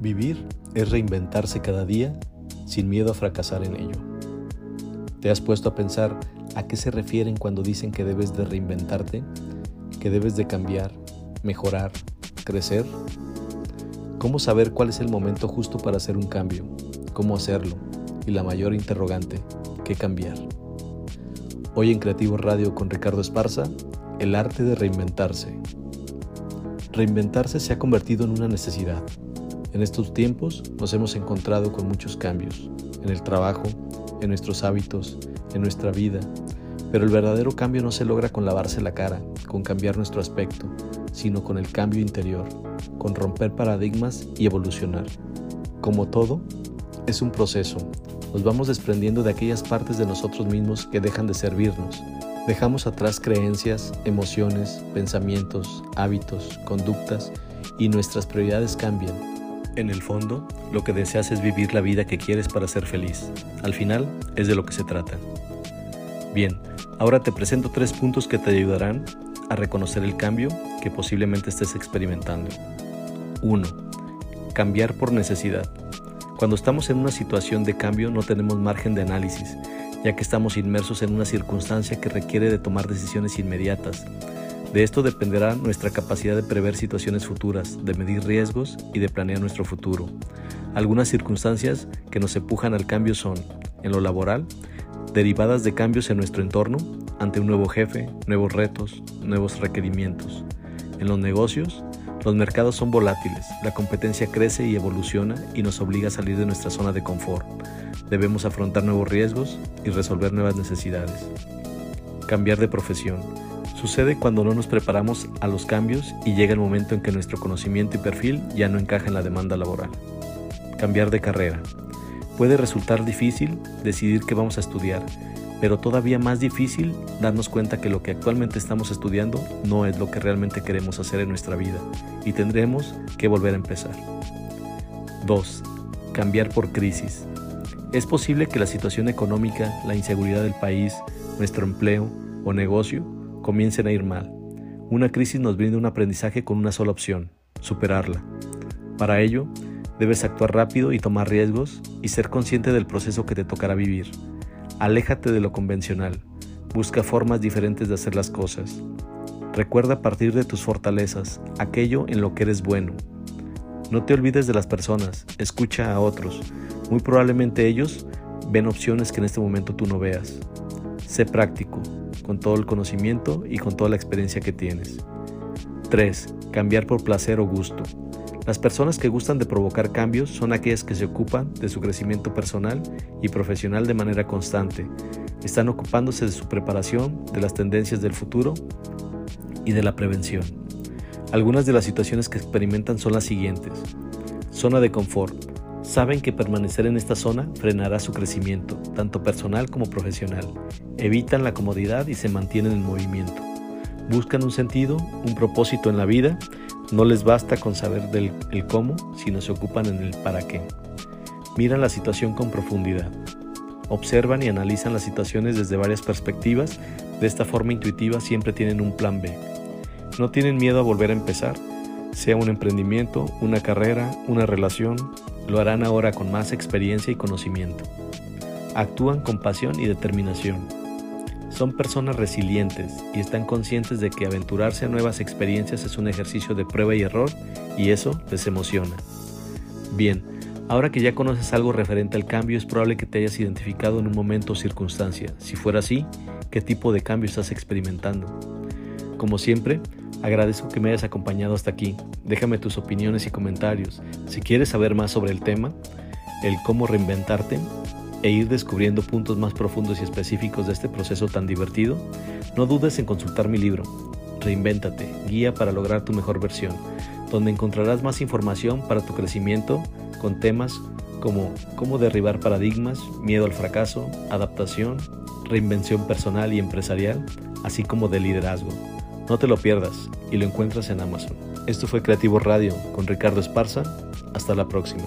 Vivir es reinventarse cada día sin miedo a fracasar en ello. ¿Te has puesto a pensar a qué se refieren cuando dicen que debes de reinventarte? ¿Que debes de cambiar, mejorar, crecer? ¿Cómo saber cuál es el momento justo para hacer un cambio? ¿Cómo hacerlo? Y la mayor interrogante, ¿qué cambiar? Hoy en Creativo Radio con Ricardo Esparza, el arte de reinventarse. Reinventarse se ha convertido en una necesidad en estos tiempos nos hemos encontrado con muchos cambios, en el trabajo, en nuestros hábitos, en nuestra vida, pero el verdadero cambio no se logra con lavarse la cara, con cambiar nuestro aspecto, sino con el cambio interior, con romper paradigmas y evolucionar. Como todo, es un proceso. Nos vamos desprendiendo de aquellas partes de nosotros mismos que dejan de servirnos. Dejamos atrás creencias, emociones, pensamientos, hábitos, conductas y nuestras prioridades cambian en el fondo, lo que deseas es vivir la vida que quieres para ser feliz. Al final, es de lo que se trata. Bien, ahora te presento tres puntos que te ayudarán a reconocer el cambio que posiblemente estés experimentando. 1. Cambiar por necesidad. Cuando estamos en una situación de cambio no tenemos margen de análisis, ya que estamos inmersos en una circunstancia que requiere de tomar decisiones inmediatas, de esto dependerá nuestra capacidad de prever situaciones futuras, de medir riesgos y de planear nuestro futuro. Algunas circunstancias que nos empujan al cambio son, en lo laboral, derivadas de cambios en nuestro entorno, ante un nuevo jefe, nuevos retos, nuevos requerimientos. En los negocios, los mercados son volátiles, la competencia crece y evoluciona y nos obliga a salir de nuestra zona de confort. Debemos afrontar nuevos riesgos y resolver nuevas necesidades. Cambiar de profesión. Sucede cuando no nos preparamos a los cambios y llega el momento en que nuestro conocimiento y perfil ya no encaja en la demanda laboral. Cambiar de carrera. Puede resultar difícil decidir qué vamos a estudiar, pero todavía más difícil darnos cuenta que lo que actualmente estamos estudiando no es lo que realmente queremos hacer en nuestra vida y tendremos que volver a empezar. 2. Cambiar por crisis. Es posible que la situación económica, la inseguridad del país, nuestro empleo o negocio comiencen a ir mal. Una crisis nos brinda un aprendizaje con una sola opción, superarla. Para ello, debes actuar rápido y tomar riesgos y ser consciente del proceso que te tocará vivir. Aléjate de lo convencional, busca formas diferentes de hacer las cosas. Recuerda partir de tus fortalezas, aquello en lo que eres bueno. No te olvides de las personas, escucha a otros. Muy probablemente ellos ven opciones que en este momento tú no veas. Sé práctico, con todo el conocimiento y con toda la experiencia que tienes. 3. Cambiar por placer o gusto. Las personas que gustan de provocar cambios son aquellas que se ocupan de su crecimiento personal y profesional de manera constante. Están ocupándose de su preparación, de las tendencias del futuro y de la prevención. Algunas de las situaciones que experimentan son las siguientes. Zona de confort. Saben que permanecer en esta zona frenará su crecimiento, tanto personal como profesional. Evitan la comodidad y se mantienen en movimiento. Buscan un sentido, un propósito en la vida. No les basta con saber del el cómo, sino se ocupan en el para qué. Miran la situación con profundidad. Observan y analizan las situaciones desde varias perspectivas. De esta forma intuitiva siempre tienen un plan B. No tienen miedo a volver a empezar, sea un emprendimiento, una carrera, una relación, lo harán ahora con más experiencia y conocimiento. Actúan con pasión y determinación. Son personas resilientes y están conscientes de que aventurarse a nuevas experiencias es un ejercicio de prueba y error y eso les emociona. Bien, ahora que ya conoces algo referente al cambio es probable que te hayas identificado en un momento o circunstancia. Si fuera así, ¿qué tipo de cambio estás experimentando? Como siempre, Agradezco que me hayas acompañado hasta aquí. Déjame tus opiniones y comentarios. Si quieres saber más sobre el tema, el cómo reinventarte e ir descubriendo puntos más profundos y específicos de este proceso tan divertido, no dudes en consultar mi libro, Reinvéntate, guía para lograr tu mejor versión, donde encontrarás más información para tu crecimiento con temas como cómo derribar paradigmas, miedo al fracaso, adaptación, reinvención personal y empresarial, así como de liderazgo. No te lo pierdas y lo encuentras en Amazon. Esto fue Creativo Radio con Ricardo Esparza. Hasta la próxima.